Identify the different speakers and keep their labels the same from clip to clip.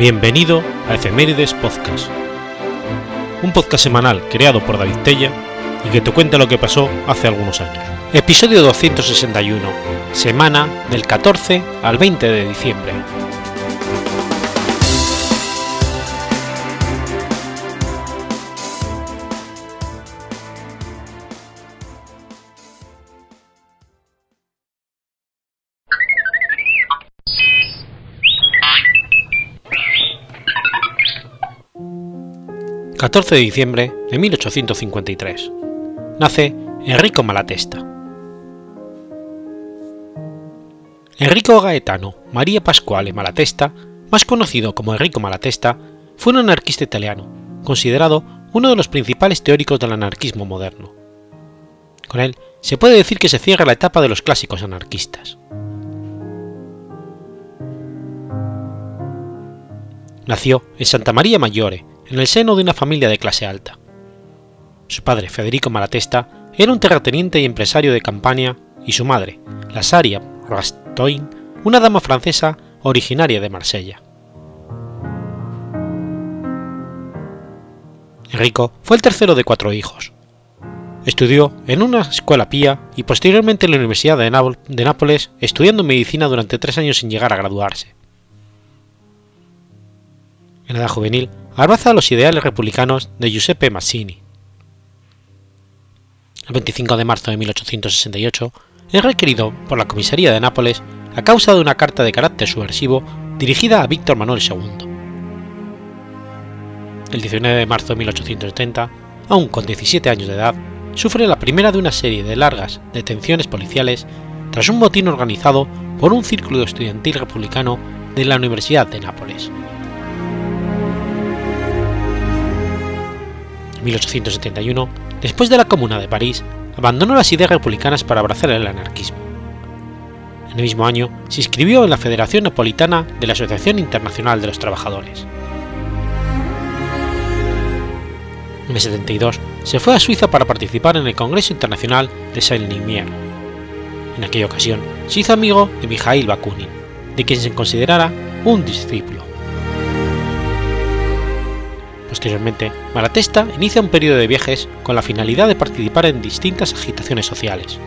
Speaker 1: Bienvenido a Efemérides Podcast, un podcast semanal creado por David Tella y que te cuenta lo que pasó hace algunos años. Episodio 261, semana del 14 al 20 de diciembre. 14 de diciembre de 1853. Nace Enrico Malatesta. Enrico Gaetano María Pasquale Malatesta, más conocido como Enrico Malatesta, fue un anarquista italiano, considerado uno de los principales teóricos del anarquismo moderno. Con él se puede decir que se cierra la etapa de los clásicos anarquistas. Nació en Santa María Maggiore, en el seno de una familia de clase alta. Su padre, Federico Malatesta, era un terrateniente y empresario de campaña, y su madre, Lasaria Rastoin, una dama francesa originaria de Marsella. Enrico fue el tercero de cuatro hijos. Estudió en una escuela pía y posteriormente en la Universidad de Nápoles, estudiando medicina durante tres años sin llegar a graduarse. En edad juvenil, abraza los ideales republicanos de Giuseppe Mazzini. El 25 de marzo de 1868 es requerido por la comisaría de Nápoles a causa de una carta de carácter subversivo dirigida a Víctor Manuel II. El 19 de marzo de 1870, aún con 17 años de edad, sufre la primera de una serie de largas detenciones policiales tras un botín organizado por un círculo estudiantil republicano de la Universidad de Nápoles. 1871, después de la Comuna de París, abandonó las ideas republicanas para abrazar el anarquismo. En el mismo año se inscribió en la Federación Napolitana de la Asociación Internacional de los Trabajadores. En el 72 se fue a Suiza para participar en el Congreso Internacional de Saint-Limier. En aquella ocasión se hizo amigo de Mikhail Bakunin, de quien se considerara un discípulo. Posteriormente, Malatesta inicia un periodo de viajes con la finalidad de participar en distintas agitaciones sociales.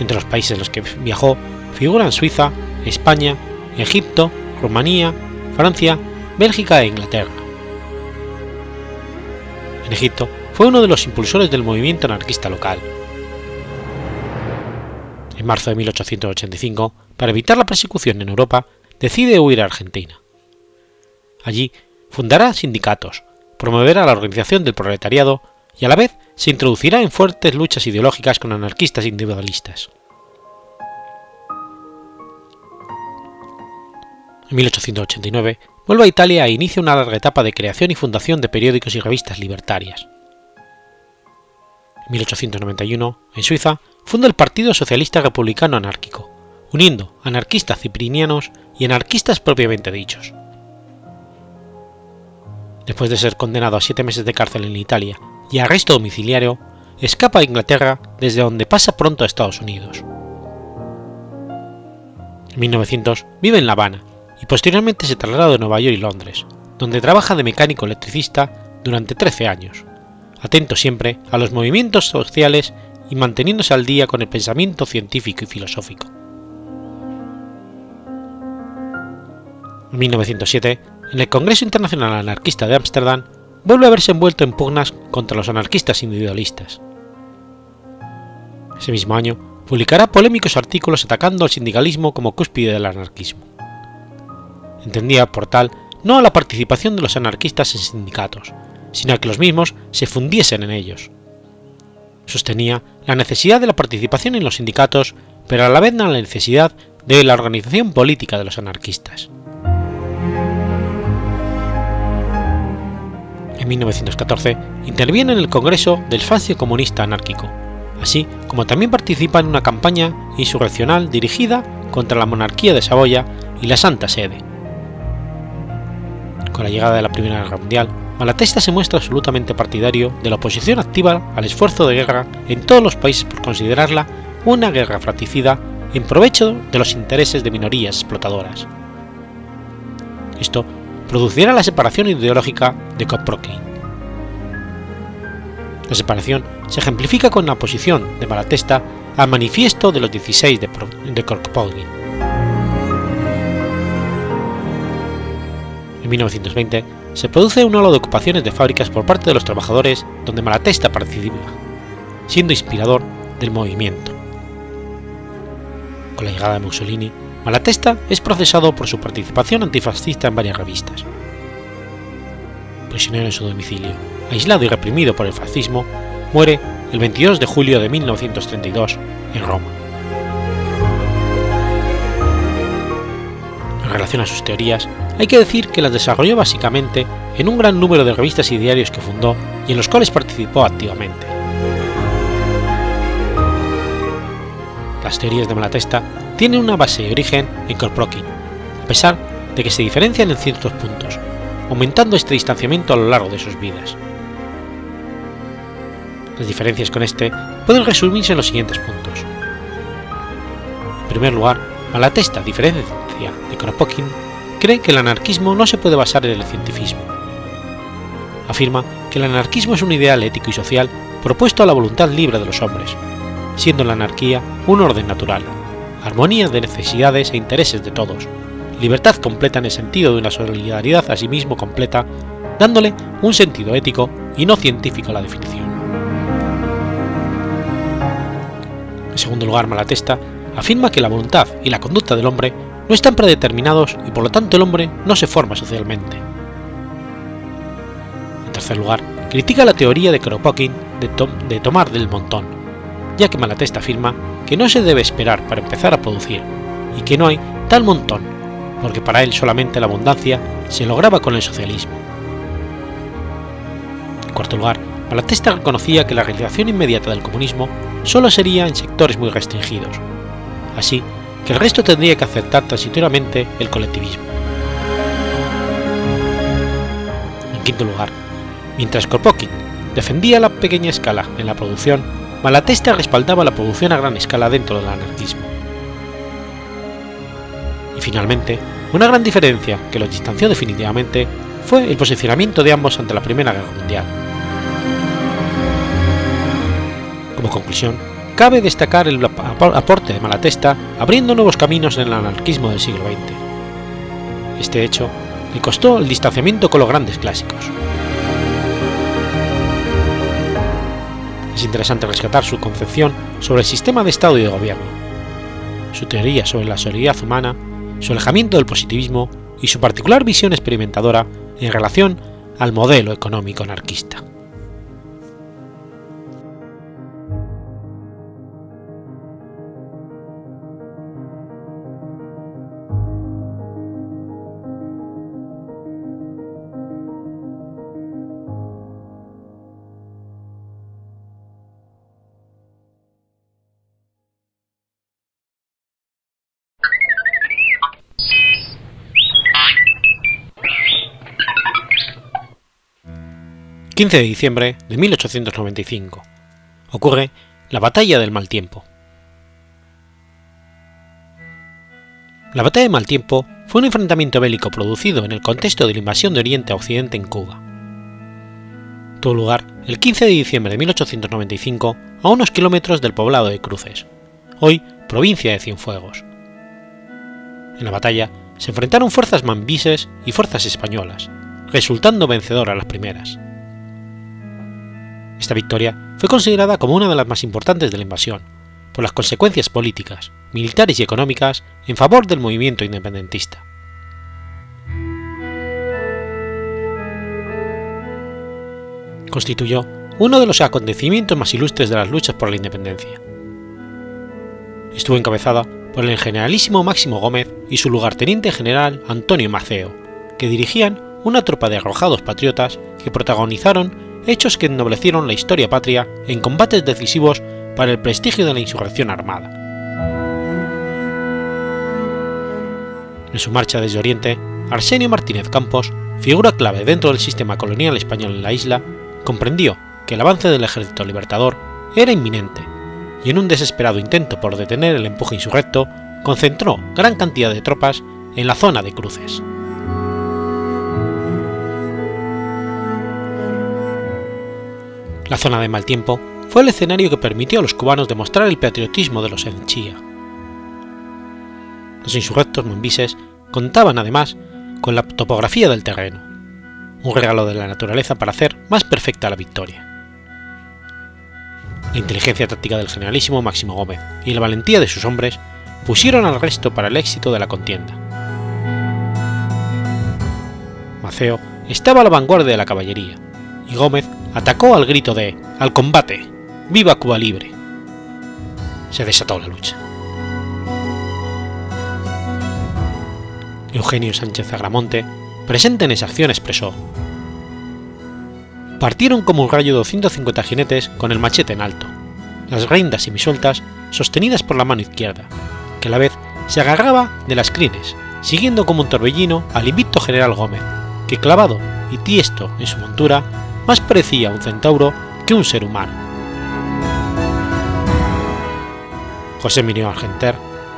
Speaker 1: Entre los países en los que viajó figuran Suiza, España, Egipto, Rumanía, Francia, Bélgica e Inglaterra. En Egipto fue uno de los impulsores del movimiento anarquista local. En marzo de 1885, para evitar la persecución en Europa, decide huir a Argentina. Allí fundará sindicatos, promoverá la organización del proletariado y a la vez se introducirá en fuertes luchas ideológicas con anarquistas individualistas. En 1889 vuelve a Italia e inicia una larga etapa de creación y fundación de periódicos y revistas libertarias. En 1891, en Suiza, funda el Partido Socialista Republicano Anárquico, uniendo anarquistas ciprinianos y anarquistas propiamente dichos después de ser condenado a siete meses de cárcel en Italia y arresto domiciliario, escapa a Inglaterra desde donde pasa pronto a Estados Unidos. En 1900 vive en La Habana y posteriormente se traslada a Nueva York y Londres, donde trabaja de mecánico electricista durante 13 años, atento siempre a los movimientos sociales y manteniéndose al día con el pensamiento científico y filosófico. En 1907 en el Congreso Internacional Anarquista de Ámsterdam, vuelve a verse envuelto en pugnas contra los anarquistas individualistas. Ese mismo año, publicará polémicos artículos atacando al sindicalismo como cúspide del anarquismo. Entendía, por tal, no a la participación de los anarquistas en sindicatos, sino a que los mismos se fundiesen en ellos. Sostenía la necesidad de la participación en los sindicatos, pero a la vez la necesidad de la organización política de los anarquistas. En 1914, interviene en el Congreso del Fascio Comunista Anárquico, así como también participa en una campaña insurreccional dirigida contra la monarquía de Saboya y la Santa Sede. Con la llegada de la Primera Guerra Mundial, Malatesta se muestra absolutamente partidario de la oposición activa al esfuerzo de guerra en todos los países por considerarla una guerra fratricida en provecho de los intereses de minorías explotadoras. Esto producirá la separación ideológica de Kropotkin. La separación se ejemplifica con la posición de Malatesta al manifiesto de los 16 de, de Kropotkin. En 1920 se produce un halo de ocupaciones de fábricas por parte de los trabajadores donde Malatesta participa, siendo inspirador del movimiento. Con la llegada de Mussolini, Malatesta es procesado por su participación antifascista en varias revistas. Prisionero en su domicilio, aislado y reprimido por el fascismo, muere el 22 de julio de 1932 en Roma. En relación a sus teorías, hay que decir que las desarrolló básicamente en un gran número de revistas y diarios que fundó y en los cuales participó activamente. Las teorías de Malatesta tienen una base y origen en Kropotkin, a pesar de que se diferencian en ciertos puntos, aumentando este distanciamiento a lo largo de sus vidas. Las diferencias con este pueden resumirse en los siguientes puntos. En primer lugar, Malatesta, diferencia de Kropotkin, cree que el anarquismo no se puede basar en el cientifismo. Afirma que el anarquismo es un ideal ético y social propuesto a la voluntad libre de los hombres, siendo la anarquía un orden natural, armonía de necesidades e intereses de todos, libertad completa en el sentido de una solidaridad a sí mismo completa, dándole un sentido ético y no científico a la definición. En segundo lugar, Malatesta afirma que la voluntad y la conducta del hombre no están predeterminados y por lo tanto el hombre no se forma socialmente. En tercer lugar, critica la teoría de Kropotkin de tomar del montón, ya que Malatesta afirma que no se debe esperar para empezar a producir y que no hay tal montón, porque para él solamente la abundancia se lograba con el socialismo. En cuarto lugar, Malatesta reconocía que la realización inmediata del comunismo solo sería en sectores muy restringidos, así que el resto tendría que aceptar transitoriamente el colectivismo. En quinto lugar, mientras Kropotkin defendía la pequeña escala en la producción, Malatesta respaldaba la producción a gran escala dentro del anarquismo. Y finalmente, una gran diferencia que los distanció definitivamente fue el posicionamiento de ambos ante la Primera Guerra Mundial. Como conclusión, cabe destacar el aporte de Malatesta abriendo nuevos caminos en el anarquismo del siglo XX. Este hecho le costó el distanciamiento con los grandes clásicos. Es interesante rescatar su concepción sobre el sistema de Estado y de gobierno, su teoría sobre la solidaridad humana, su alejamiento del positivismo y su particular visión experimentadora en relación al modelo económico anarquista. 15 de diciembre de 1895. Ocurre la Batalla del Mal Tiempo. La Batalla del Mal Tiempo fue un enfrentamiento bélico producido en el contexto de la invasión de Oriente a Occidente en Cuba. Tuvo lugar el 15 de diciembre de 1895 a unos kilómetros del poblado de Cruces, hoy provincia de Cienfuegos. En la batalla se enfrentaron fuerzas mambises y fuerzas españolas, resultando vencedor a las primeras. Esta victoria fue considerada como una de las más importantes de la invasión, por las consecuencias políticas, militares y económicas en favor del movimiento independentista. Constituyó uno de los acontecimientos más ilustres de las luchas por la independencia. Estuvo encabezada por el generalísimo Máximo Gómez y su lugarteniente general Antonio Maceo, que dirigían una tropa de arrojados patriotas que protagonizaron hechos que ennoblecieron la historia patria en combates decisivos para el prestigio de la insurrección armada. En su marcha desde Oriente, Arsenio Martínez Campos, figura clave dentro del sistema colonial español en la isla, comprendió que el avance del ejército libertador era inminente y en un desesperado intento por detener el empuje insurrecto, concentró gran cantidad de tropas en la zona de cruces. La zona de mal tiempo fue el escenario que permitió a los cubanos demostrar el patriotismo de los Enchía. Los insurrectos mombises contaban además con la topografía del terreno, un regalo de la naturaleza para hacer más perfecta la victoria. La inteligencia táctica del generalísimo Máximo Gómez y la valentía de sus hombres pusieron al resto para el éxito de la contienda. Maceo estaba a la vanguardia de la caballería, y Gómez atacó al grito de ¡Al combate! ¡Viva Cuba libre! Se desató la lucha. Eugenio Sánchez Agramonte, presente en esa acción, expresó: Partieron como un rayo 250 jinetes con el machete en alto, las riendas semisueltas sostenidas por la mano izquierda, que a la vez se agarraba de las crines, siguiendo como un torbellino al invicto general Gómez, que clavado y tiesto en su montura, más parecía un centauro que un ser humano. José Emilio Argenter,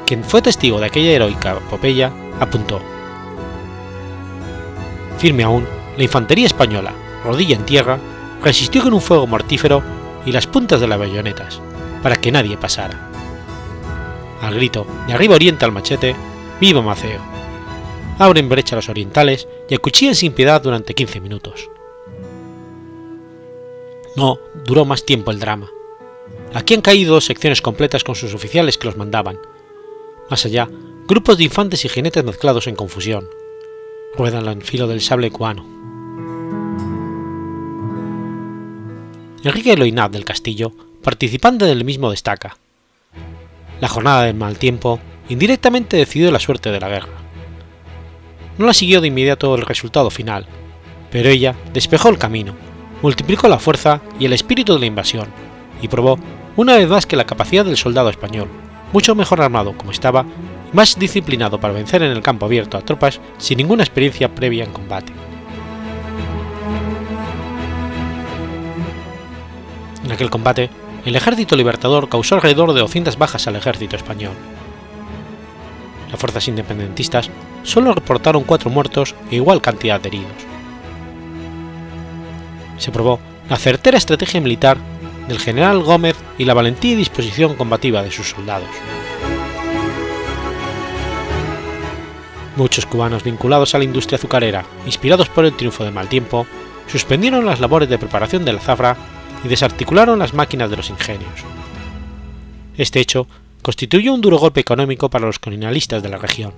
Speaker 1: quien fue testigo de aquella heroica epopeya, apuntó: Firme aún, la infantería española, rodilla en tierra, resistió con un fuego mortífero y las puntas de las bayonetas, para que nadie pasara. Al grito de arriba orienta al machete, ¡Viva Maceo! Abren brecha a los orientales y acuchillan sin piedad durante 15 minutos. No duró más tiempo el drama. Aquí han caído dos secciones completas con sus oficiales que los mandaban. Más allá, grupos de infantes y jinetes mezclados en confusión. Ruedan al filo del sable cubano. Enrique Loinat del Castillo, participante del mismo destaca. La jornada del mal tiempo indirectamente decidió la suerte de la guerra. No la siguió de inmediato el resultado final, pero ella despejó el camino, multiplicó la fuerza y el espíritu de la invasión, y probó una vez más que la capacidad del soldado español, mucho mejor armado como estaba y más disciplinado para vencer en el campo abierto a tropas sin ninguna experiencia previa en combate. En aquel combate, el ejército libertador causó alrededor de 200 bajas al ejército español. Las fuerzas independentistas solo reportaron cuatro muertos e igual cantidad de heridos. Se probó la certera estrategia militar del general Gómez y la valentía y disposición combativa de sus soldados. Muchos cubanos vinculados a la industria azucarera, inspirados por el triunfo del mal tiempo, suspendieron las labores de preparación de la zafra y desarticularon las máquinas de los ingenios. Este hecho constituyó un duro golpe económico para los colonialistas de la región.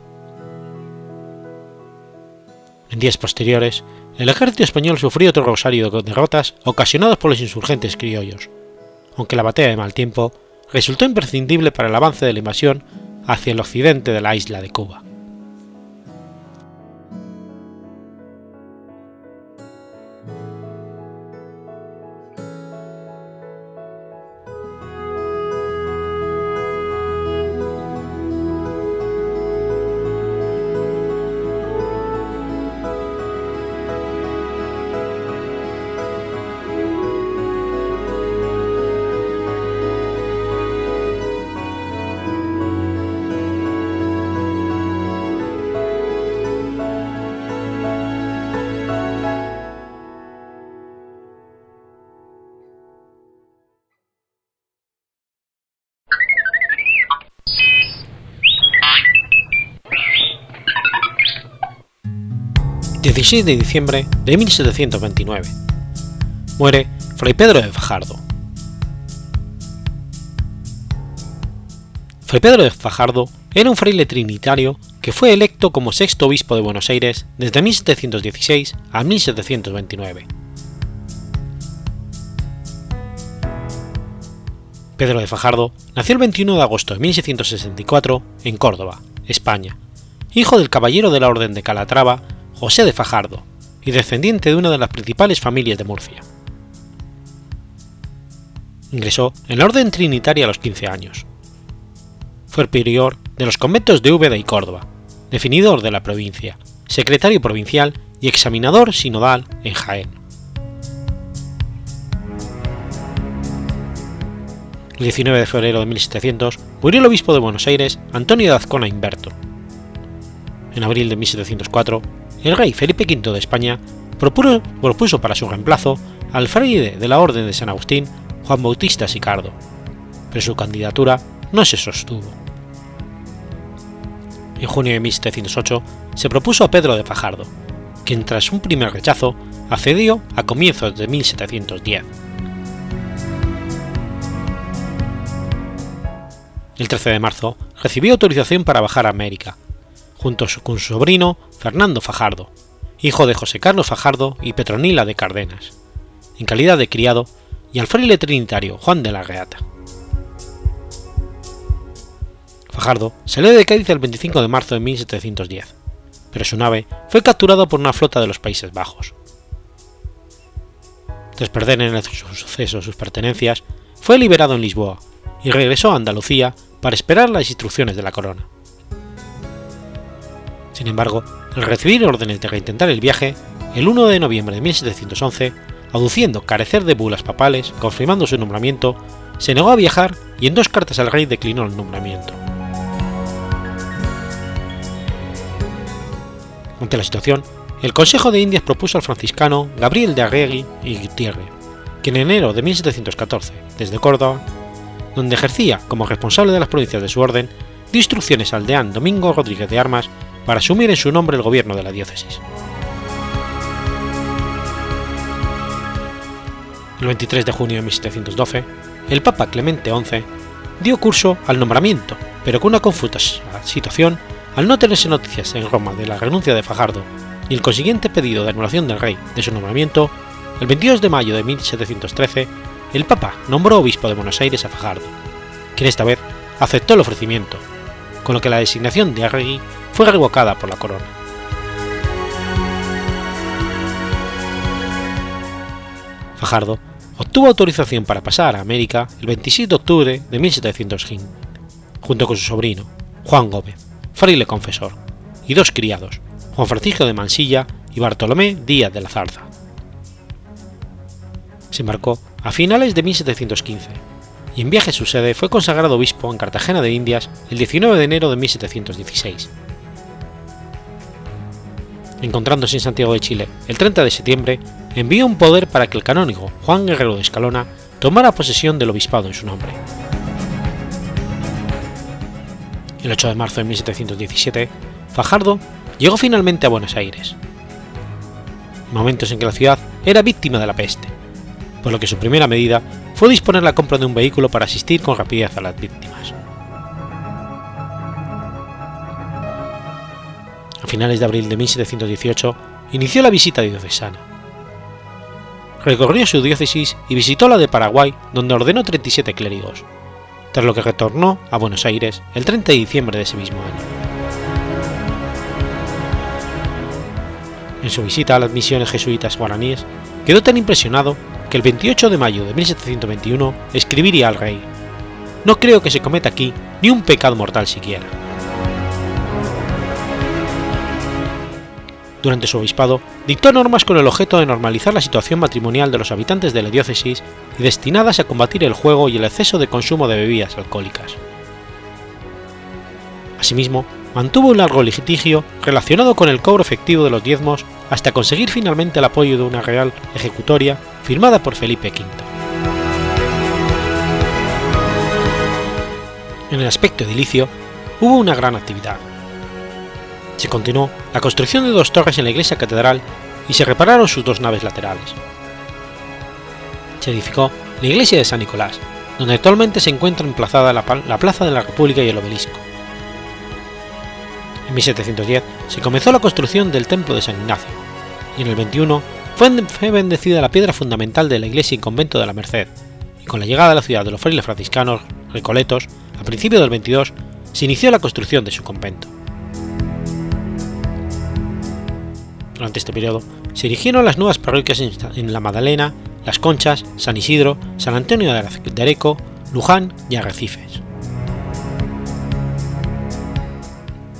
Speaker 1: En días posteriores, el ejército español sufrió otro rosario de derrotas ocasionadas por los insurgentes criollos, aunque la batalla de mal tiempo resultó imprescindible para el avance de la invasión hacia el occidente de la isla de Cuba. 16 de diciembre de 1729. Muere Fray Pedro de Fajardo. Fray Pedro de Fajardo era un fraile trinitario que fue electo como sexto obispo de Buenos Aires desde 1716 a 1729. Pedro de Fajardo nació el 21 de agosto de 1664 en Córdoba, España, hijo del caballero de la Orden de Calatrava José de Fajardo, y descendiente de una de las principales familias de Murcia. Ingresó en la Orden Trinitaria a los 15 años. Fue prior de los conventos de Úbeda y Córdoba, definidor de la provincia, secretario provincial y examinador sinodal en Jaén. El 19 de febrero de 1700 murió el obispo de Buenos Aires, Antonio de Azcona Inverto. En abril de 1704 el rey Felipe V de España propuso, para su reemplazo al fraile de la Orden de San Agustín, Juan Bautista Sicardo, pero su candidatura no se sostuvo. En junio de 1708 se propuso a Pedro de Fajardo, quien tras un primer rechazo accedió a comienzos de 1710. El 13 de marzo recibió autorización para bajar a América, junto con su sobrino Fernando Fajardo, hijo de José Carlos Fajardo y Petronila de Cardenas, en calidad de criado, y al fraile trinitario Juan de la Reata. Fajardo salió de Cádiz el 25 de marzo de 1710, pero su nave fue capturada por una flota de los Países Bajos. Tras perder en el suceso sus pertenencias, fue liberado en Lisboa y regresó a Andalucía para esperar las instrucciones de la corona. Sin embargo, al recibir órdenes de reintentar el viaje, el 1 de noviembre de 1711, aduciendo carecer de bulas papales confirmando su nombramiento, se negó a viajar y en dos cartas al rey declinó el nombramiento. Ante la situación, el Consejo de Indias propuso al franciscano Gabriel de Arregui y Gutiérrez, que en enero de 1714, desde Córdoba, donde ejercía como responsable de las provincias de su orden, dio instrucciones al deán Domingo Rodríguez de Armas para asumir en su nombre el gobierno de la diócesis. El 23 de junio de 1712, el Papa Clemente XI dio curso al nombramiento, pero con una confusa situación al no tenerse noticias en Roma de la renuncia de Fajardo y el consiguiente pedido de anulación del rey de su nombramiento, el 22 de mayo de 1713, el Papa nombró obispo de Buenos Aires a Fajardo, quien esta vez aceptó el ofrecimiento, con lo que la designación de Arregui fue revocada por la corona. Fajardo obtuvo autorización para pasar a América el 27 de octubre de 1715, junto con su sobrino, Juan Gómez fraile confesor, y dos criados, Juan Francisco de Mansilla y Bartolomé Díaz de la Zarza. Se embarcó a finales de 1715 en viaje a su sede fue consagrado obispo en Cartagena de Indias el 19 de enero de 1716. Encontrándose en Santiago de Chile el 30 de septiembre, envió un poder para que el canónigo Juan Guerrero de Escalona tomara posesión del obispado en su nombre el 8 de marzo de 1717, Fajardo llegó finalmente a Buenos Aires, momentos en que la ciudad era víctima de la peste, por lo que su primera medida fue disponer la compra de un vehículo para asistir con rapidez a las víctimas. A finales de abril de 1718 inició la visita diocesana. Recorrió su diócesis y visitó la de Paraguay, donde ordenó 37 clérigos, tras lo que retornó a Buenos Aires el 30 de diciembre de ese mismo año. En su visita a las misiones jesuitas guaraníes, quedó tan impresionado que el 28 de mayo de 1721 escribiría al rey, No creo que se cometa aquí ni un pecado mortal siquiera. durante su obispado, dictó normas con el objeto de normalizar la situación matrimonial de los habitantes de la diócesis y destinadas a combatir el juego y el exceso de consumo de bebidas alcohólicas. Asimismo, mantuvo un largo litigio relacionado con el cobro efectivo de los diezmos hasta conseguir finalmente el apoyo de una real ejecutoria firmada por Felipe V. En el aspecto edilicio, hubo una gran actividad se continuó la construcción de dos torres en la iglesia catedral y se repararon sus dos naves laterales. Se edificó la iglesia de San Nicolás, donde actualmente se encuentra emplazada la, Plaza de la República y el Obelisco. En 1710 se comenzó la construcción del Templo de San Ignacio, y en el 21 fue bendecida la piedra fundamental de la iglesia y convento de la Merced, y con la llegada a la ciudad de los frailes franciscanos recoletos, a principios del 22, se inició la construcción de su convento. Durante este periodo se erigieron las nuevas parroquias en La Madalena, Las Conchas, San Isidro, San Antonio de Areco, Luján y Arrecifes.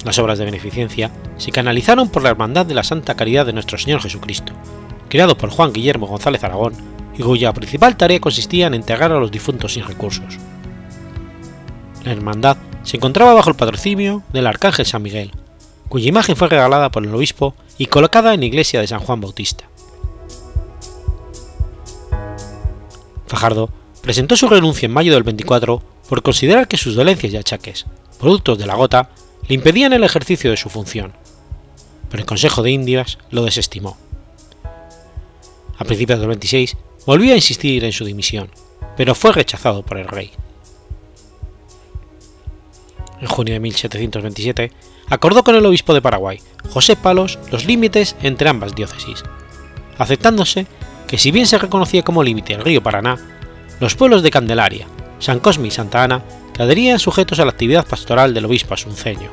Speaker 1: Las obras de beneficencia se canalizaron por la Hermandad de la Santa Caridad de Nuestro Señor Jesucristo, creado por Juan Guillermo González Aragón y cuya principal tarea consistía en enterrar a los difuntos sin recursos. La hermandad se encontraba bajo el patrocinio del Arcángel San Miguel, cuya imagen fue regalada por el obispo y colocada en la iglesia de San Juan Bautista. Fajardo presentó su renuncia en mayo del 24 por considerar que sus dolencias y achaques, productos de la gota, le impedían el ejercicio de su función, pero el Consejo de Indias lo desestimó. A principios del 26 volvió a insistir en su dimisión, pero fue rechazado por el rey. En junio de 1727 acordó con el obispo de Paraguay, José Palos, los límites entre ambas diócesis, aceptándose que si bien se reconocía como límite el río Paraná, los pueblos de Candelaria, San Cosme y Santa Ana quedarían sujetos a la actividad pastoral del obispo asunceño.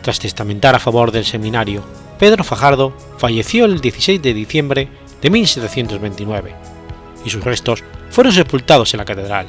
Speaker 1: Tras testamentar a favor del seminario, Pedro Fajardo falleció el 16 de diciembre de 1729 y sus restos fueron sepultados en la catedral,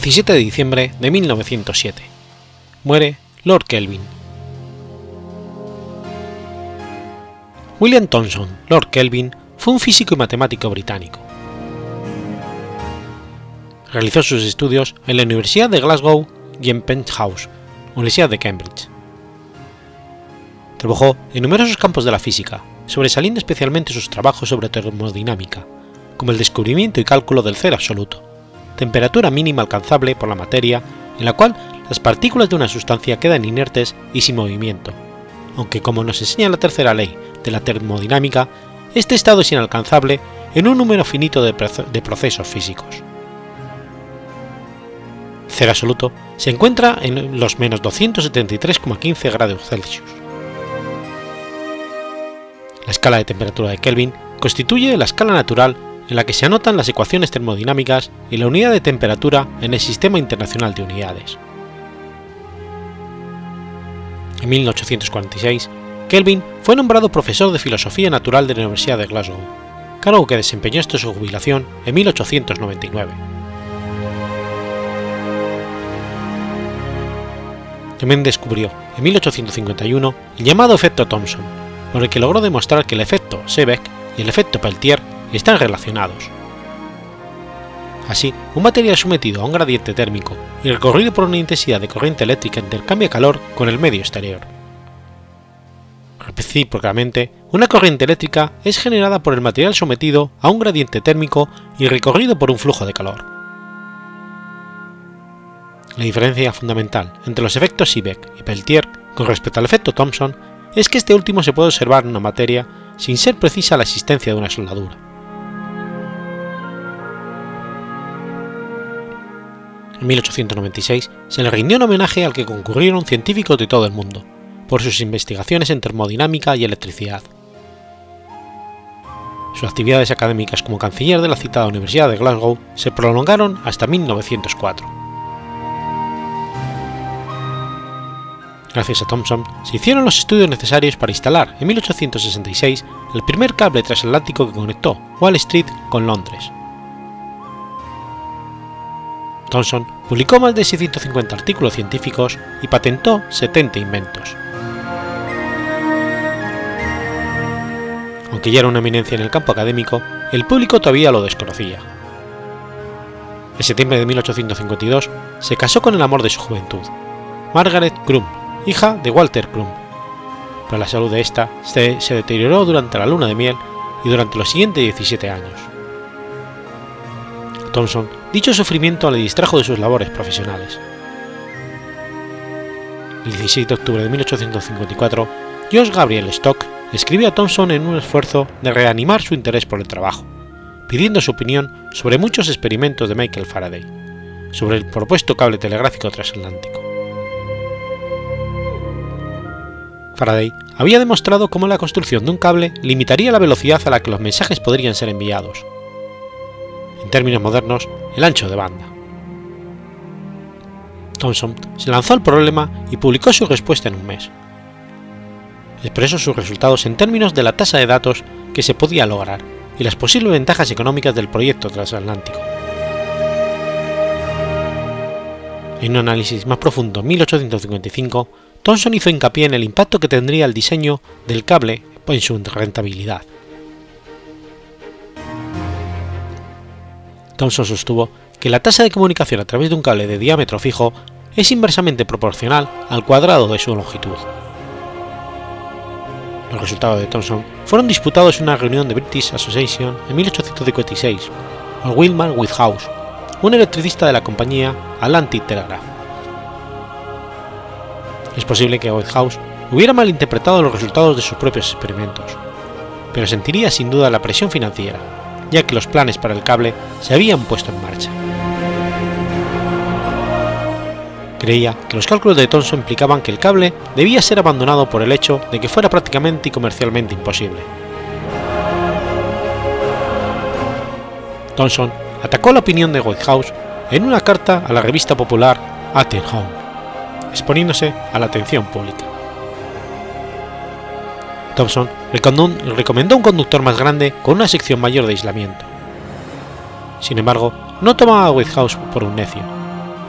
Speaker 1: 17 de diciembre de 1907. Muere Lord Kelvin. William Thomson, Lord Kelvin, fue un físico y matemático británico. Realizó sus estudios en la Universidad de Glasgow y en Penthouse, Universidad de Cambridge. Trabajó en numerosos campos de la física, sobresaliendo especialmente sus trabajos sobre termodinámica, como el descubrimiento y cálculo del cero absoluto, temperatura mínima alcanzable por la materia en la cual las partículas de una sustancia quedan inertes y sin movimiento, aunque como nos enseña la tercera ley de la termodinámica, este estado es inalcanzable en un número finito de, procesos físicos. Cero absoluto se encuentra en los menos 273,15 grados Celsius. La escala de temperatura de Kelvin constituye la escala natural en la que se anotan las ecuaciones termodinámicas y la unidad de temperatura en el Sistema Internacional de Unidades. En 1846, Kelvin fue nombrado profesor de Filosofía Natural de la Universidad de Glasgow, cargo que desempeñó hasta su jubilación en 1899. También descubrió, en 1851, el llamado efecto Thomson, por el que logró demostrar que el efecto Seebeck y el efecto Peltier están relacionados. Así, un material sometido a un gradiente térmico y recorrido por una intensidad de corriente eléctrica intercambia calor con el medio exterior. Recíprocamente, una corriente eléctrica es generada por el material sometido a un gradiente térmico y recorrido por un flujo de calor. La diferencia fundamental entre los efectos Seebeck y Peltier con respecto al efecto Thomson es que este último se puede observar en una materia sin ser precisa la existencia de una soldadura. En 1896 se le rindió un homenaje al que concurrieron científicos de todo el mundo, por sus investigaciones en termodinámica y electricidad. Sus actividades académicas como canciller de la citada Universidad de Glasgow se prolongaron hasta 1904. Gracias a Thomson se hicieron los estudios necesarios para instalar en 1866 el primer cable transatlántico que conectó Wall Street con Londres. Thomson publicó más de 650 artículos científicos y patentó 70 inventos. Aunque ya era una eminencia en el campo académico, el público todavía lo desconocía. En septiembre de 1852 se casó con el amor de su juventud, Margaret Crum, hija de Walter Crum. Pero la salud de esta se deterioró durante la luna de miel y durante los siguientes 17 años. Thomson dicho sufrimiento le distrajo de sus labores profesionales. El 16 de octubre de 1854, George Gabriel Stock escribió a Thomson en un esfuerzo de reanimar su interés por el trabajo, pidiendo su opinión sobre muchos experimentos de Michael Faraday, sobre el propuesto cable telegráfico transatlántico. Faraday había demostrado cómo la construcción de un cable limitaría la velocidad a la que los mensajes podrían ser enviados, en términos modernos, el ancho de banda. Thomson se lanzó al problema y publicó su respuesta en un mes. Expresó sus resultados en términos de la tasa de datos que se podía lograr y las posibles ventajas económicas del proyecto transatlántico. En un análisis más profundo en 1855, Thomson hizo hincapié en el impacto que tendría el diseño del cable en su rentabilidad. Thomson sostuvo que la tasa de comunicación a través de un cable de diámetro fijo es inversamente proporcional al cuadrado de su longitud. Los resultados de Thomson fueron disputados en una reunión de British Association en 1856 por Wilmar Whithouse, un electricista de la compañía Atlantic Telegraph. Es posible que Whithouse hubiera malinterpretado los resultados de sus propios experimentos, pero sentiría sin duda la presión financiera ya que los planes para el cable se habían puesto en marcha. Creía que los cálculos de Thomson implicaban que el cable debía ser abandonado por el hecho de que fuera prácticamente y comercialmente imposible. Thomson atacó la opinión de Whitehouse en una carta a la revista popular At Home, exponiéndose a la atención pública. Thomson recomendó un conductor más grande con una sección mayor de aislamiento. Sin embargo, no tomaba a Whitehouse por un necio,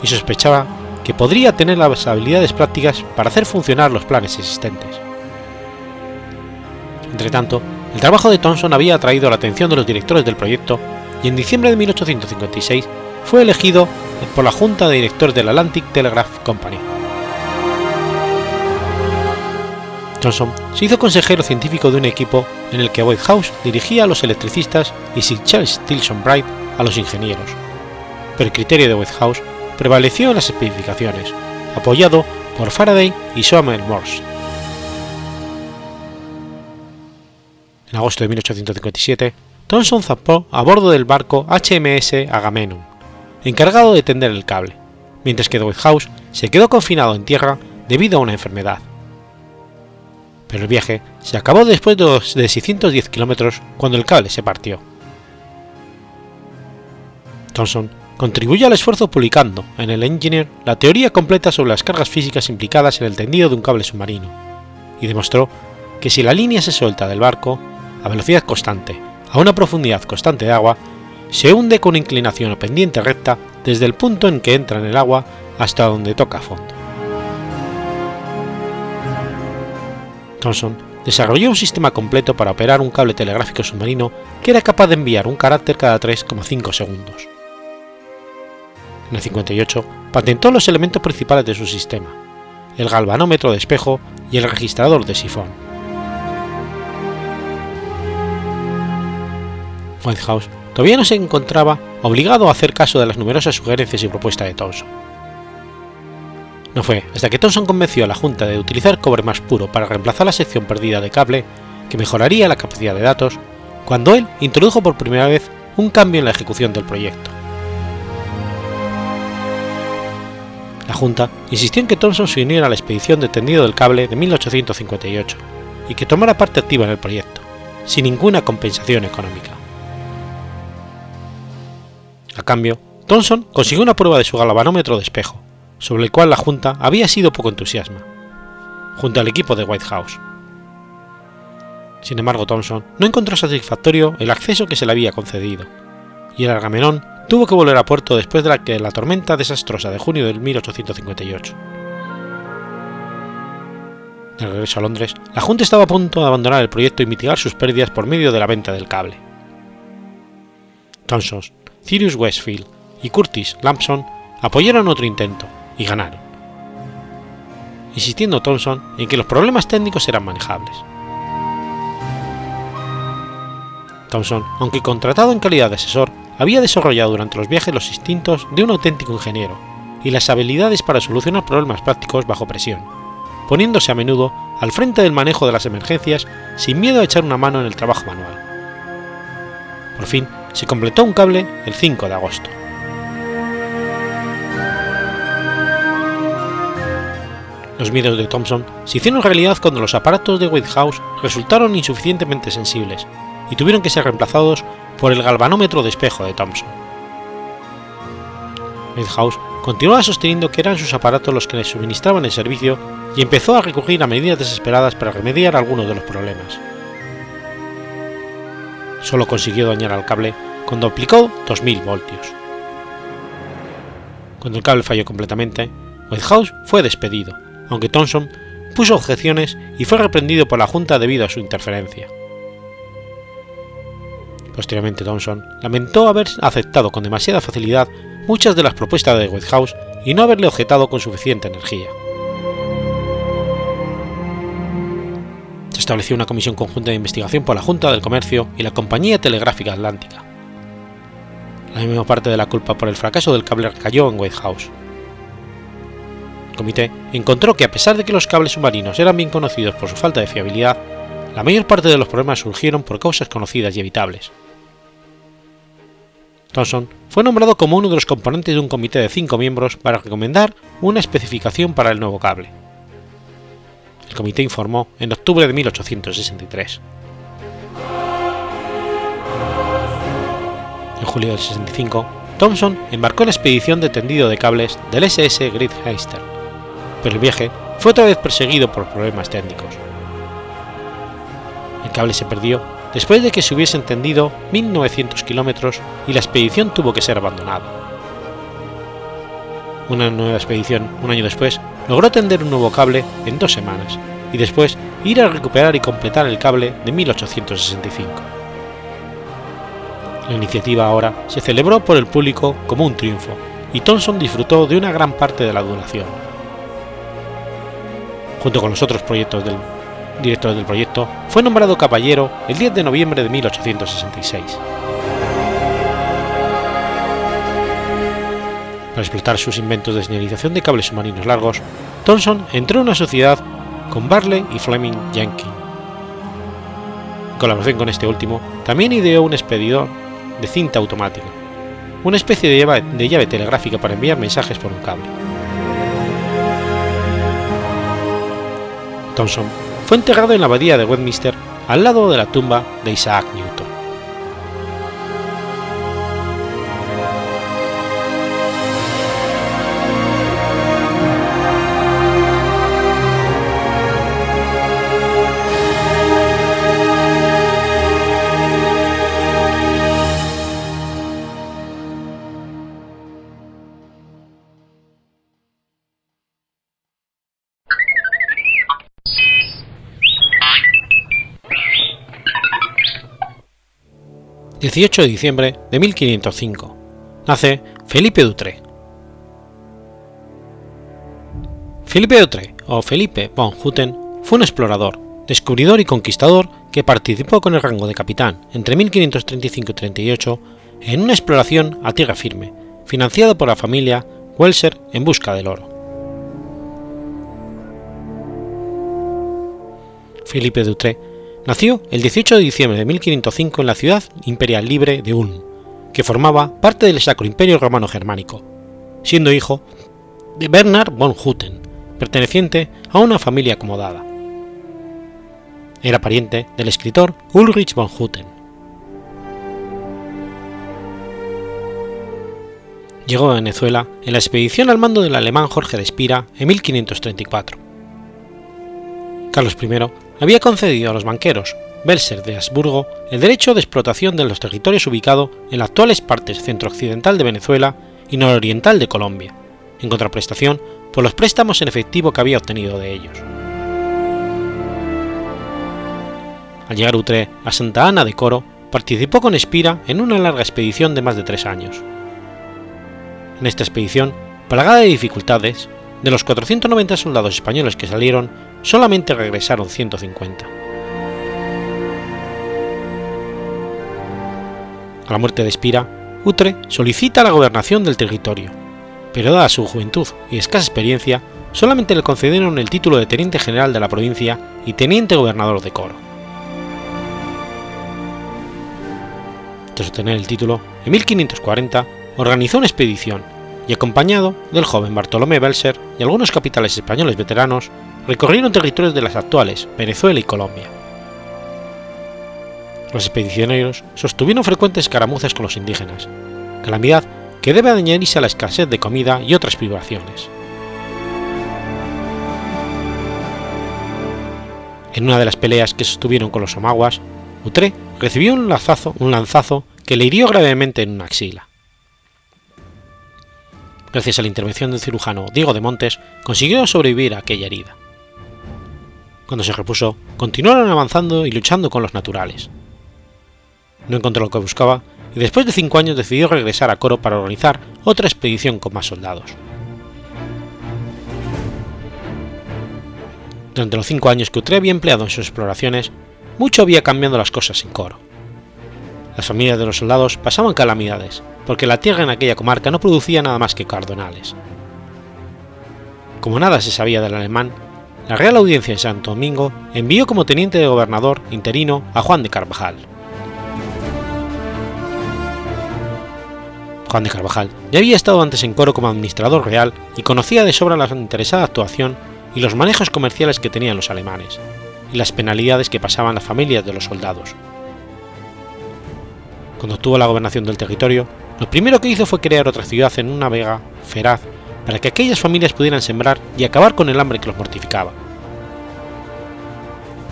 Speaker 1: y sospechaba que podría tener las habilidades prácticas para hacer funcionar los planes existentes. Entretanto, el trabajo de Thomson había atraído la atención de los directores del proyecto y en diciembre de 1856 fue elegido por la Junta de Directores del Atlantic Telegraph Company. Johnson se hizo consejero científico de un equipo en el que Whitehouse dirigía a los electricistas y Sir Charles Tilson Bright a los ingenieros, pero el criterio de Whitehouse prevaleció en las especificaciones, apoyado por Faraday y Samuel Morse. En agosto de 1857, Thomson zapó a bordo del barco HMS Agamemnon, encargado de tender el cable, mientras que Whitehouse se quedó confinado en tierra debido a una enfermedad pero el viaje se acabó después de, 610 kilómetros cuando el cable se partió. Thomson contribuyó al esfuerzo publicando en el Engineer la teoría completa sobre las cargas físicas implicadas en el tendido de un cable submarino, y demostró que si la línea se suelta del barco a velocidad constante a una profundidad constante de agua, se hunde con inclinación o pendiente recta desde el punto en que entra en el agua hasta donde toca fondo. Thomson desarrolló un sistema completo para operar un cable telegráfico submarino que era capaz de enviar un carácter cada 3,5 segundos. En el 58 patentó los elementos principales de su sistema, el galvanómetro de espejo y el registrador de sifón. Whitehouse todavía no se encontraba obligado a hacer caso de las numerosas sugerencias y propuestas de Thomson. No fue hasta que Thomson convenció a la Junta de utilizar cobre más puro para reemplazar la sección perdida de cable, que mejoraría la capacidad de datos, cuando él introdujo por primera vez un cambio en la ejecución del proyecto. La Junta insistió en que Thomson se uniera a la expedición de tendido del cable de 1858 y que tomara parte activa en el proyecto, sin ninguna compensación económica. A cambio, Thomson consiguió una prueba de su galvanómetro de espejo, sobre el cual la Junta había sido poco entusiasma, junto al equipo de White House. Sin embargo, Thomson no encontró satisfactorio el acceso que se le había concedido, y el Agamenón tuvo que volver a puerto después de la, la tormenta desastrosa de junio de 1858. De regreso a Londres, la Junta estaba a punto de abandonar el proyecto y mitigar sus pérdidas por medio de la venta del cable. Thomson, Cyrus Westfield y Curtis Lampson apoyaron otro intento y ganaron, insistiendo Thomson en que los problemas técnicos eran manejables. Thomson, aunque contratado en calidad de asesor, había desarrollado durante los viajes los instintos de un auténtico ingeniero y las habilidades para solucionar problemas prácticos bajo presión, poniéndose a menudo al frente del manejo de las emergencias sin miedo a echar una mano en el trabajo manual. Por fin, se completó un cable el 5 de agosto. Los miedos de Thomson se hicieron realidad cuando los aparatos de Whitehouse resultaron insuficientemente sensibles y tuvieron que ser reemplazados por el galvanómetro de espejo de Thomson. Whitehouse continuaba sosteniendo que eran sus aparatos los que le suministraban el servicio y empezó a recurrir a medidas desesperadas para remediar algunos de los problemas. Solo consiguió dañar al cable cuando aplicó 2000 voltios. Cuando el cable falló completamente, Whitehouse fue despedido, aunque Thomson puso objeciones y fue reprendido por la Junta debido a su interferencia. Posteriormente Thomson lamentó haber aceptado con demasiada facilidad muchas de las propuestas de Whitehouse y no haberle objetado con suficiente energía. Se estableció una comisión conjunta de investigación por la Junta del Comercio y la Compañía Telegráfica Atlántica. La misma parte de la culpa por el fracaso del cable recayó en Whitehouse. Comité encontró que a pesar de que los cables submarinos eran bien conocidos por su falta de fiabilidad, la mayor parte de los problemas surgieron por causas conocidas y evitables. Thomson fue nombrado como uno de los componentes de un comité de cinco miembros para recomendar una especificación para el nuevo cable. El comité informó en octubre de 1863. En julio del 65, Thomson embarcó en la expedición de tendido de cables del SS Great Eastern, pero el viaje fue otra vez perseguido por problemas técnicos. El cable se perdió después de que se hubiesen tendido 1.900 kilómetros y la expedición tuvo que ser abandonada. Una nueva expedición, un año después, logró tender un nuevo cable en dos semanas y después ir a recuperar y completar el cable de 1865. La iniciativa ahora se celebró por el público como un triunfo y Thomson disfrutó de una gran parte de la duración. Junto con los otros proyectos del director del proyecto, fue nombrado caballero el 10 de noviembre de 1866. Para explotar sus inventos de señalización de cables submarinos largos, Thomson entró en una sociedad con Barley y Fleming Yankee. En colaboración con este último, también ideó un expedidor de cinta automática, una especie de llave telegráfica para enviar mensajes por un cable. Thomson fue enterrado en la abadía de Westminster al lado de la tumba de Isaac Newton. 18 de diciembre de 1505. Nace Felipe Dutré. Felipe Dutré, o Felipe von Hutten, fue un explorador, descubridor y conquistador que participó con el rango de capitán entre 1535 y 38 en una exploración a tierra firme, financiada por la familia Welser en busca del oro. Felipe Dutré nació el 18 de diciembre de 1505 en la ciudad imperial libre de Ulm, que formaba parte del Sacro Imperio Romano Germánico, siendo hijo de Bernard von Hutten, perteneciente a una familia acomodada. Era pariente del escritor Ulrich von Hutten. Llegó a Venezuela en la expedición al mando del alemán Jorge de Espira en 1534. Carlos I había concedido a los banqueros Belser de Habsburgo el derecho de explotación de los territorios ubicados en las actuales partes centro-occidental de Venezuela y nororiental de Colombia, en contraprestación por los préstamos en efectivo que había obtenido de ellos. Al llegar Utré a Santa Ana de Coro, participó con Espira en una larga expedición de más de tres años. En esta expedición, plagada de dificultades, de los 490 soldados españoles que salieron, solamente regresaron 150. A la muerte de Espira, Utre solicita la gobernación del territorio, pero dada su juventud y escasa experiencia, solamente le concedieron el título de teniente general de la provincia y teniente gobernador de Coro. Tras obtener el título, en 1540 organizó una expedición y acompañado del joven Bartolomé Belser y algunos capitales españoles veteranos, recorrieron territorios de las actuales Venezuela y Colombia. Los expedicioneros sostuvieron frecuentes escaramuzas con los indígenas, calamidad que debe añadirse a la escasez de comida y otras privaciones. En una de las peleas que sostuvieron con los omaguas, Utré recibió un lanzazo, un lanzazo que le hirió gravemente en una axila. Gracias a la intervención del cirujano Diego de Montes, consiguió sobrevivir a aquella herida. Cuando se repuso, continuaron avanzando y luchando con los naturales. No encontró lo que buscaba y después de cinco años decidió regresar a Coro para organizar otra expedición con más soldados. Durante los cinco años que Utré había empleado en sus exploraciones, mucho había cambiado las cosas en Coro. Las familias de los soldados pasaban calamidades, porque la tierra en aquella comarca no producía nada más que cardonales. Como nada se sabía del alemán, la Real Audiencia de Santo Domingo envió como teniente de gobernador interino a Juan de Carvajal. Juan de Carvajal ya había estado antes en Coro como administrador real y conocía de sobra la interesada actuación y los manejos comerciales que tenían los alemanes, y las penalidades que pasaban las familias de los soldados. Cuando obtuvo la gobernación del territorio, lo primero que hizo fue crear otra ciudad en una vega feraz para que aquellas familias pudieran sembrar y acabar con el hambre que los mortificaba.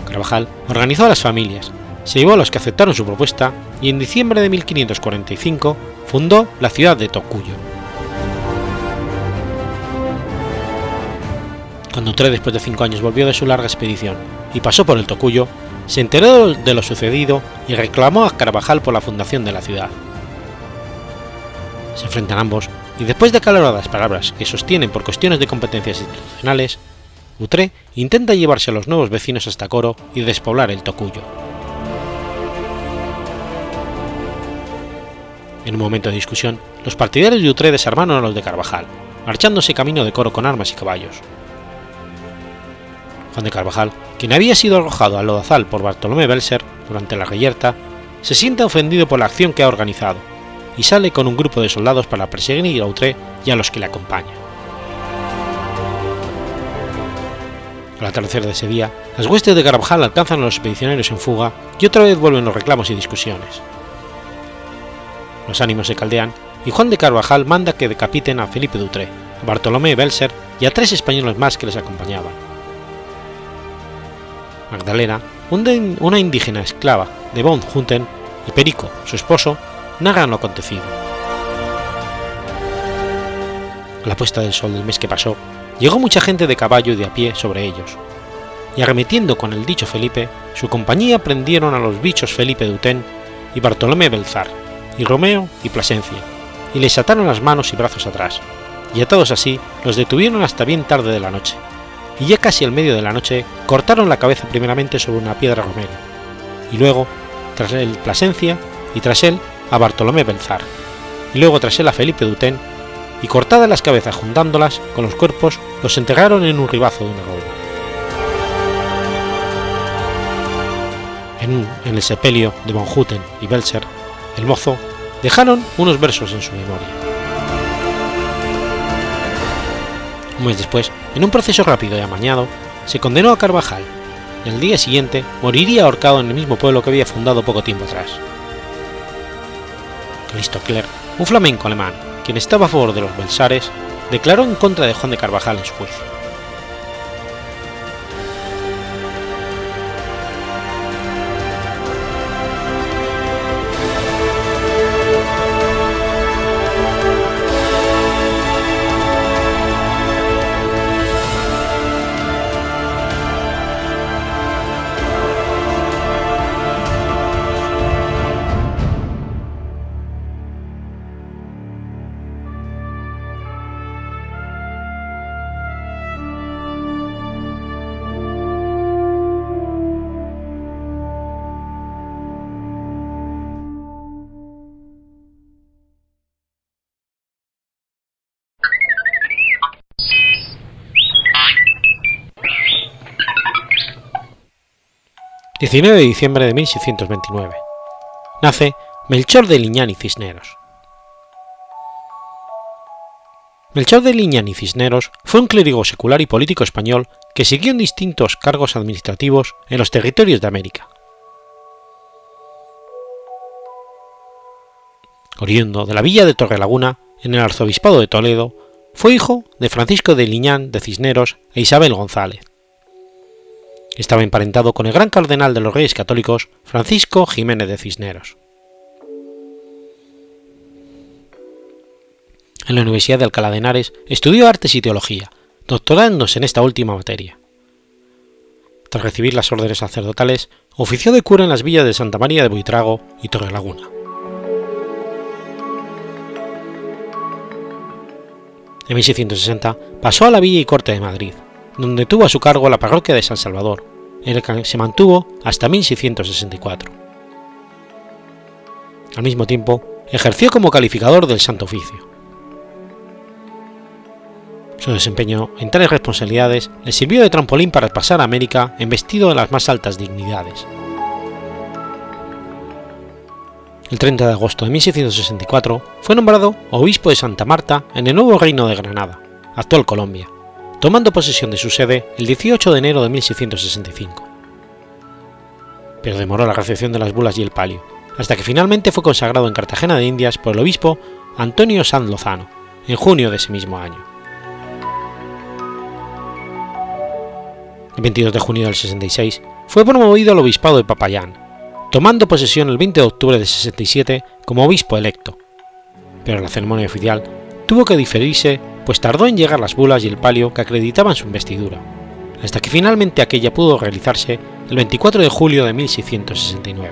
Speaker 1: Carvajal organizó a las familias, se llevó a los que aceptaron su propuesta y en diciembre de 1545 fundó la ciudad de Tocuyo. Cuando tres después de cinco años volvió de su larga expedición y pasó por el Tocuyo, se enteró de lo sucedido y reclamó a Carvajal por la fundación de la ciudad. Se enfrentan ambos y después de acaloradas palabras que sostienen por cuestiones de competencias institucionales, Utré intenta llevarse a los nuevos vecinos hasta Coro y despoblar el Tocuyo. En un momento de discusión, los partidarios de Utré desarmaron a los de Carvajal, marchándose camino de Coro con armas y caballos. Juan de Carvajal, quien había sido arrojado al lodazal por Bartolomé Belser durante la reyerta, se siente ofendido por la acción que ha organizado y sale con un grupo de soldados para perseguir a Utré y a los que le acompañan. Al atardecer de ese día, las huestes de Carvajal alcanzan a los expedicionarios en fuga y otra vez vuelven los reclamos y discusiones. Los ánimos se caldean y Juan de Carvajal manda que decapiten a Felipe Dutré, a Bartolomé Belser y a tres españoles más que les acompañaban. Magdalena, una indígena esclava de Von Hutten, y Perico, su esposo, narran lo acontecido. A la puesta del sol del mes que pasó, llegó mucha gente de caballo y de a pie sobre ellos, y arremetiendo con el dicho Felipe, su compañía prendieron a los bichos Felipe de y Bartolomé Belzar, y Romeo y Plasencia, y les ataron las manos y brazos atrás, y atados así los detuvieron hasta bien tarde de la noche, y ya casi al medio de la noche cortaron la cabeza primeramente sobre una piedra romero, y luego, tras él Plasencia, y tras él a Bartolomé Belzar, y luego tras él a Felipe Dutén, y cortadas las cabezas juntándolas con los cuerpos, los enterraron en un ribazo de una roda. En, el sepelio de von Hutten y Belser, el mozo, dejaron unos versos en su memoria. Un mes después, en un proceso rápido y amañado, se condenó a Carvajal, y al día siguiente moriría ahorcado en el mismo pueblo que había fundado poco tiempo atrás. Cristo Clerc, un flamenco alemán, quien estaba a favor de los Belsares, declaró en contra de Juan de Carvajal en su juicio. ...19 de diciembre de 1629... ...nace Melchor de Liñán y Cisneros. Melchor de Liñán y Cisneros fue un clérigo secular y político español que siguió en distintos cargos administrativos en los territorios de América. Oriundo de la villa de Torrelaguna, en el arzobispado de Toledo, fue hijo de Francisco de Liñán de Cisneros e Isabel González. Estaba emparentado con el gran cardenal de los Reyes Católicos, Francisco Jiménez de Cisneros. En la Universidad de Alcalá de Henares estudió artes y teología, doctorándose en esta última materia. Tras recibir las órdenes sacerdotales, ofició de cura en las villas de Santa María de Buitrago y Torrelaguna. En 1660 pasó a la Villa y Corte de Madrid, donde tuvo a su cargo la parroquia de San Salvador, en la que se mantuvo hasta 1664. Al mismo tiempo, ejerció como calificador del Santo Oficio. Su desempeño en tales responsabilidades le sirvió de trampolín para pasar a América en vestido de las más altas dignidades. El 30 de agosto de 1664 fue nombrado obispo de Santa Marta en el nuevo reino de Granada, actual Colombia, tomando posesión de su sede el 18 de enero de 1665. Pero demoró la recepción de las bulas y el palio, hasta que finalmente fue consagrado en Cartagena de Indias por el obispo Antonio Sanz Lozano, en junio de ese mismo año. El 22 de junio del 66 fue promovido al obispado de Papayán, tomando posesión el 20 de octubre de 67 como obispo electo, pero la ceremonia oficial tuvo que diferirse pues tardó en llegar las bulas y el palio que acreditaban su investidura, hasta que finalmente aquella pudo realizarse el 24 de julio de 1669.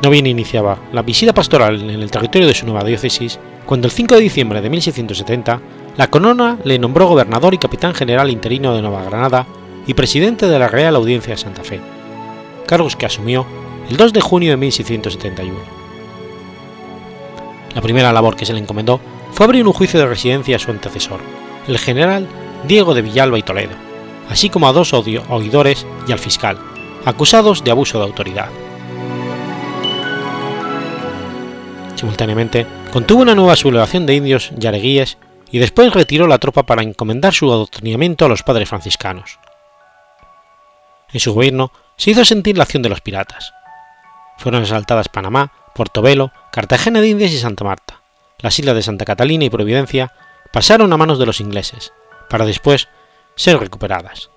Speaker 1: No bien iniciaba la visita pastoral en el territorio de su nueva diócesis, cuando el 5 de diciembre de 1670 la corona le nombró gobernador y capitán general interino de Nueva Granada y presidente de la Real Audiencia de Santa Fe, cargos que asumió el 2 de junio de 1671. La primera labor que se le encomendó fue abrir un juicio de residencia a su antecesor, el general Diego de Villalba y Toledo, así como a dos oidores y al fiscal, acusados de abuso de autoridad. Simultáneamente, contuvo una nueva sublevación de indios yareguíes y después retiró la tropa para encomendar su adoctrinamiento a los padres franciscanos. En su gobierno se hizo sentir la acción de los piratas. Fueron asaltadas Panamá, Portobelo, Cartagena de Indias y Santa Marta, las islas de Santa Catalina y Providencia pasaron a manos de los ingleses, para después ser recuperadas.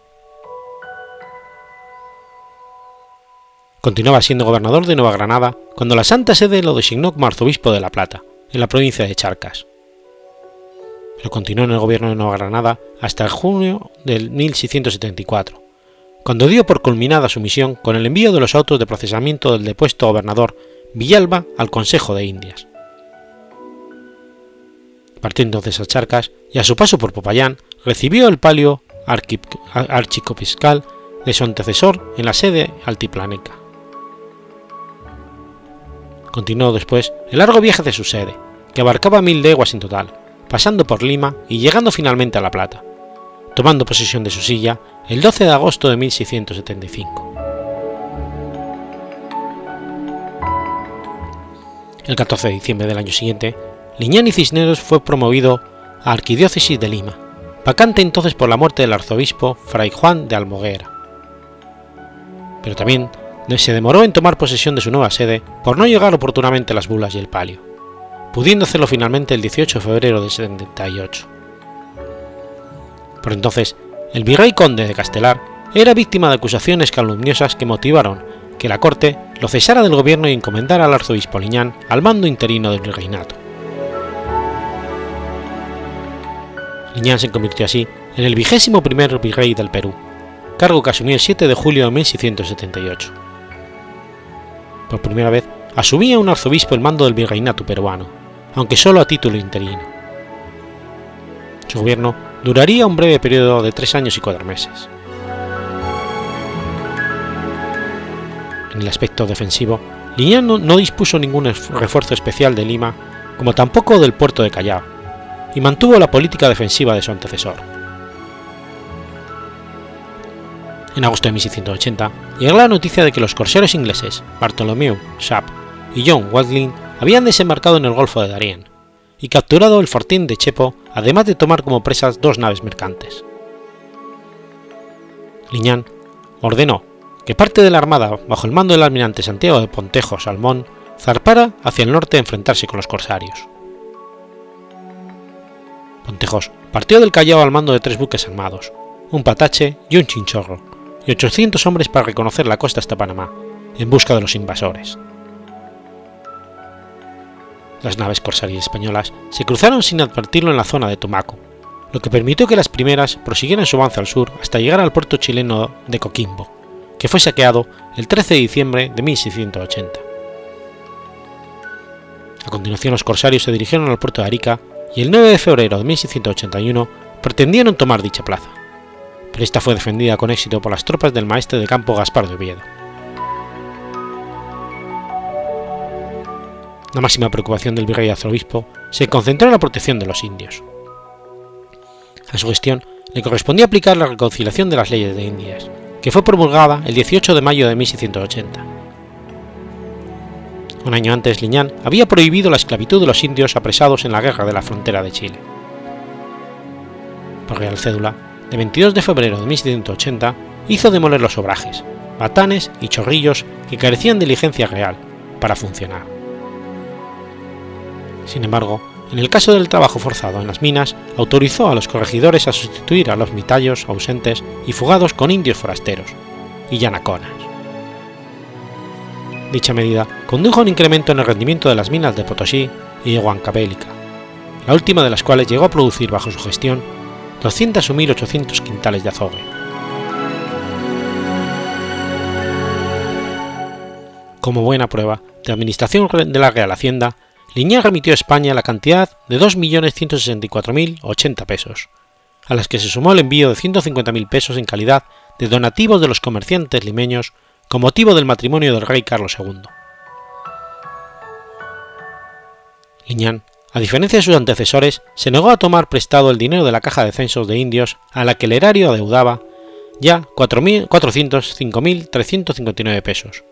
Speaker 1: Continuaba siendo gobernador de Nueva Granada cuando la Santa Sede lo designó como arzobispo de La Plata, en la provincia de Charcas. Pero continuó en el gobierno de Nueva Granada hasta el junio de 1674, cuando dio por culminada su misión con el envío de los autos de procesamiento del depuesto gobernador Villalba al Consejo de Indias. Partió entonces a Charcas y a su paso por Popayán recibió el palio archicopiscal de su antecesor en la sede altiplaneca. Continuó después el largo viaje de su sede, que abarcaba mil leguas en total, pasando por Lima y llegando finalmente a La Plata, tomando posesión de su silla el 12 de agosto de 1675. El 14 de diciembre del año siguiente, Liñán y Cisneros fue promovido a Arquidiócesis de Lima, vacante entonces por la muerte del arzobispo Fray Juan de Almoguera. Pero también se demoró en tomar posesión de su nueva sede por no llegar oportunamente las bulas y el palio, pudiendo hacerlo finalmente el 18 de febrero de 78. Por entonces, el virrey conde de Castelar era víctima de acusaciones calumniosas que motivaron que la corte lo cesara del gobierno y encomendara al arzobispo Liñán al mando interino del virreinato. Liñán se convirtió así en el vigésimo primer virrey del Perú, cargo que asumió el 7 de julio de 1678. Por primera vez asumía un arzobispo el mando del virreinato peruano, aunque solo a título interino. Su gobierno duraría un breve periodo de tres años y cuatro meses. En el aspecto defensivo, Liñán no dispuso ningún refuerzo especial de Lima, como tampoco del puerto de Callao, y mantuvo la política defensiva de su antecesor. En agosto de 1680 llegó la noticia de que los corsarios ingleses Bartholomew Sharp y John Watling habían desembarcado en el Golfo de Darien y capturado el fortín de Chepo, además de tomar como presas dos naves mercantes. Liñán ordenó que parte de la armada, bajo el mando del almirante Santiago de Pontejo Salmón, zarpara hacia el norte a enfrentarse con los corsarios. Pontejos partió del Callao al mando de tres buques armados, un patache y un chinchorro, y 800 hombres para reconocer la costa hasta Panamá, en busca de los invasores. Las naves corsarias españolas se cruzaron sin advertirlo en la zona de Tumaco, lo que permitió que las primeras prosiguieran su avance al sur hasta llegar al puerto chileno de Coquimbo, que fue saqueado el 13 de diciembre de 1680. A continuación los corsarios se dirigieron al puerto de Arica y el 9 de febrero de 1681 pretendieron tomar dicha plaza, pero esta fue defendida con éxito por las tropas del maestre de campo Gaspar de Oviedo. La máxima preocupación del virrey arzobispo se concentró en la protección de los indios. A su gestión le correspondía aplicar la reconciliación de las leyes de Indias, que fue promulgada el 18 de mayo de 1680 un año antes, Liñán había prohibido la esclavitud de los indios apresados en la guerra de la frontera de Chile. Por Real Cédula, de 22 de febrero de 1680, hizo demoler los obrajes, batanes y chorrillos que carecían de licencia real para funcionar. Sin embargo, en el caso del trabajo forzado en las minas, autorizó a los corregidores a sustituir a los mitallos ausentes y fugados con indios forasteros y yanaconas. Dicha medida condujo a un incremento en el rendimiento de las minas de Potosí y Huancavelica, la última de las cuales llegó a producir bajo su gestión 201.800 quintales de azogue. Como buena prueba de administración de la Real Hacienda, Liñán remitió a España la cantidad de 2.164.080 pesos, a las que se sumó el envío de 150.000 pesos en calidad de donativos de los comerciantes limeños con motivo del matrimonio del rey Carlos II. Liñán, a diferencia de sus antecesores, se negó a tomar prestado el dinero de la caja de censos de indios a la que el erario adeudaba ya 405.359 pesos,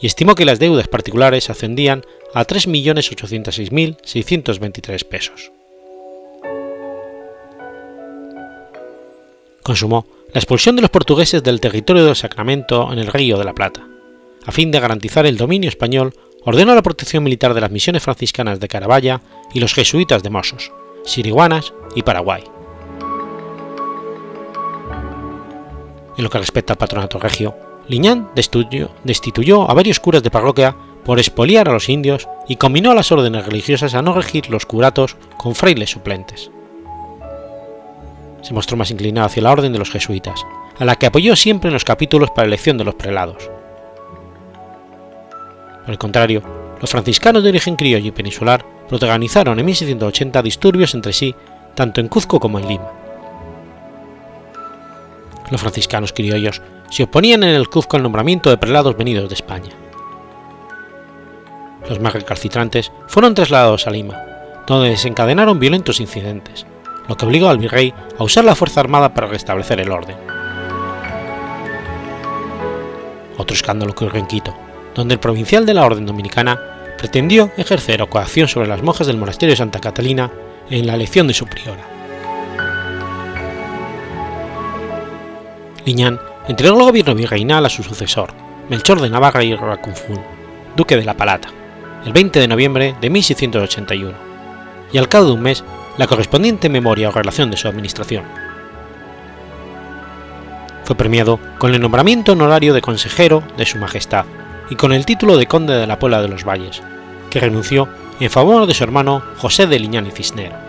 Speaker 1: y estimó que las deudas particulares ascendían a 3.806.623 pesos. Consumó la expulsión de los portugueses del territorio del Sacramento en el Río de la Plata. A fin de garantizar el dominio español, ordenó la protección militar de las misiones franciscanas de Carabaya y los jesuitas de Mosos, Siriguanas y Paraguay. En lo que respecta al patronato regio, Liñán destituyó, a varios curas de parroquia por expoliar a los indios y combinó a las órdenes religiosas a no regir los curatos con frailes suplentes se mostró más inclinado hacia la orden de los jesuitas, a la que apoyó siempre en los capítulos para elección de los prelados. Por el contrario, los franciscanos de origen criollo y peninsular protagonizaron en 1680 disturbios entre sí tanto en Cuzco como en Lima. Los franciscanos criollos se oponían en el Cuzco al nombramiento de prelados venidos de España. Los más recalcitrantes fueron trasladados a Lima, donde desencadenaron violentos incidentes, lo que obligó al virrey a usar la fuerza armada para restablecer el orden. Otro escándalo ocurrió en Quito, donde el provincial de la Orden Dominicana pretendió ejercer coacción sobre las monjas del monasterio de Santa Catalina en la elección de su priora. Liñán entregó el gobierno virreinal a su sucesor, Melchor de Navarra y Racunfún, duque de la Palata, el 20 de noviembre de 1681, y al cabo de un mes la correspondiente memoria o relación de su administración. Fue premiado con el nombramiento honorario de consejero de Su Majestad y con el título de conde de la Puebla de los Valles, que renunció en favor de su hermano José de Liñán y Cisnero.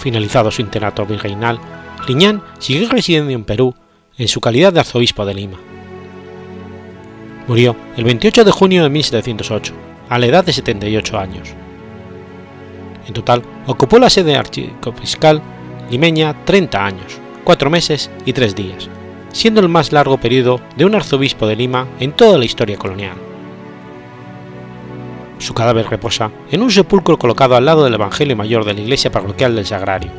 Speaker 1: Finalizado su internato virreinal, Liñán siguió residiendo en Perú en su calidad de arzobispo de Lima. Murió el 28 de junio de 1708, a la edad de 78 años. En total, ocupó la sede archicopiscal limeña 30 años, 4 meses y 3 días, siendo el más largo periodo de un arzobispo de Lima en toda la historia colonial. Su cadáver reposa en un sepulcro colocado al lado del Evangelio Mayor de la iglesia parroquial del Sagrario,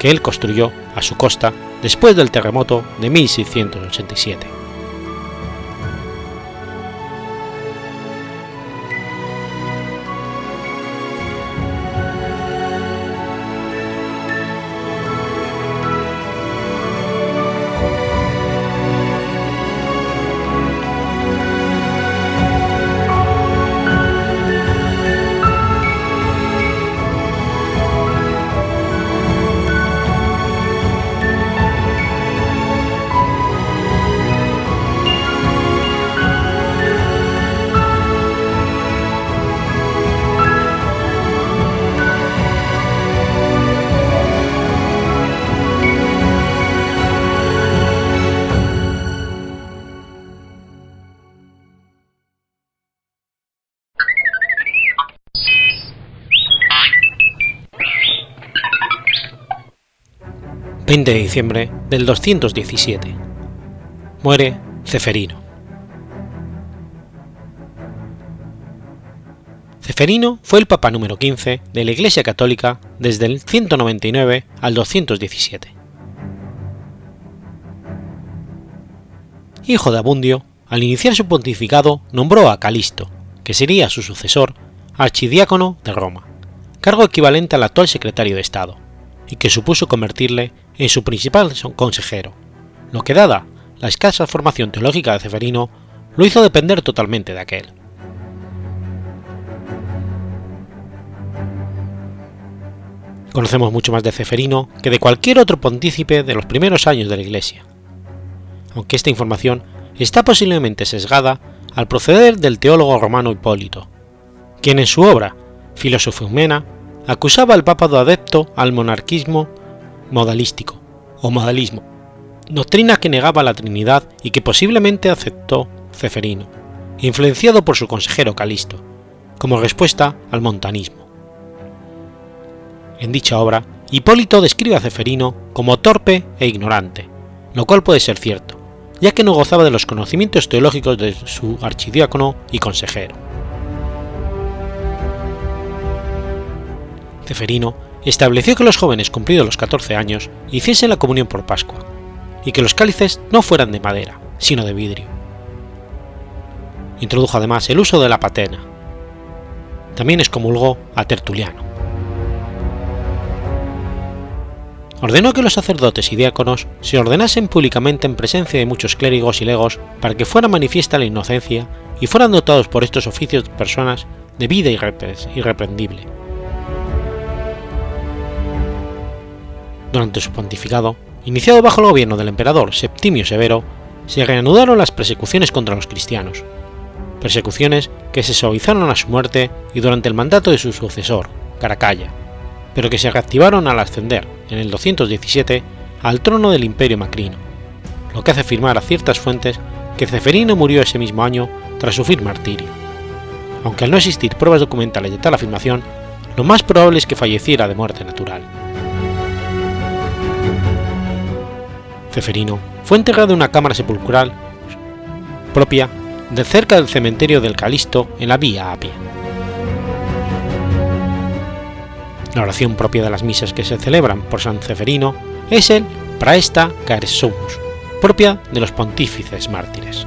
Speaker 1: que él construyó a su costa después del terremoto de 1687. 20 de diciembre del 217. Muere Ceferino. Ceferino fue el papa número 15 de la Iglesia Católica desde el 199 al 217. Hijo de Abundio, al iniciar su pontificado nombró a Calisto, que sería su sucesor, archidiácono de Roma, cargo equivalente al actual secretario de Estado, y que supuso convertirle en su principal consejero, lo que dada la escasa formación teológica de Ceferino, lo hizo depender totalmente de aquel. Conocemos mucho más de Ceferino que de cualquier otro pontícipe de los primeros años de la Iglesia, aunque esta información está posiblemente sesgada al proceder del teólogo romano Hipólito, quien en su obra Filosofía acusaba al Papa de adepto al monarquismo modalístico o modalismo, doctrina que negaba la Trinidad y que posiblemente aceptó Ceferino, influenciado por su consejero Calisto, como respuesta al montanismo. En dicha obra, Hipólito describe a Ceferino como torpe e ignorante, lo cual puede ser cierto, ya que no gozaba de los conocimientos teológicos de su archidiácono y consejero. Ceferino estableció que los jóvenes cumplidos los 14 años hiciesen la comunión por Pascua, y que los cálices no fueran de madera, sino de vidrio. Introdujo además el uso de la patena. También excomulgó a Tertuliano. Ordenó que los sacerdotes y diáconos se ordenasen públicamente en presencia de muchos clérigos y legos para que fuera manifiesta la inocencia y fueran dotados por estos oficios personas de vida irreprendible Durante su pontificado, iniciado bajo el gobierno del emperador Septimio Severo, se reanudaron las persecuciones contra los cristianos, persecuciones que se suavizaron a su muerte y durante el mandato de su sucesor, Caracalla, pero que se reactivaron al ascender, en el 217, al trono del Imperio Macrino, lo que hace afirmar a ciertas fuentes que Ceferino murió ese mismo año tras sufrir martirio. Aunque al no existir pruebas documentales de tal afirmación, lo más probable es que falleciera de muerte natural. Ceferino fue enterrado en una cámara sepulcral propia de cerca del cementerio del Calisto en la Vía Apia. La oración propia de las misas que se celebran por San Ceferino es el Praesta Caresumus, propia de los pontífices mártires.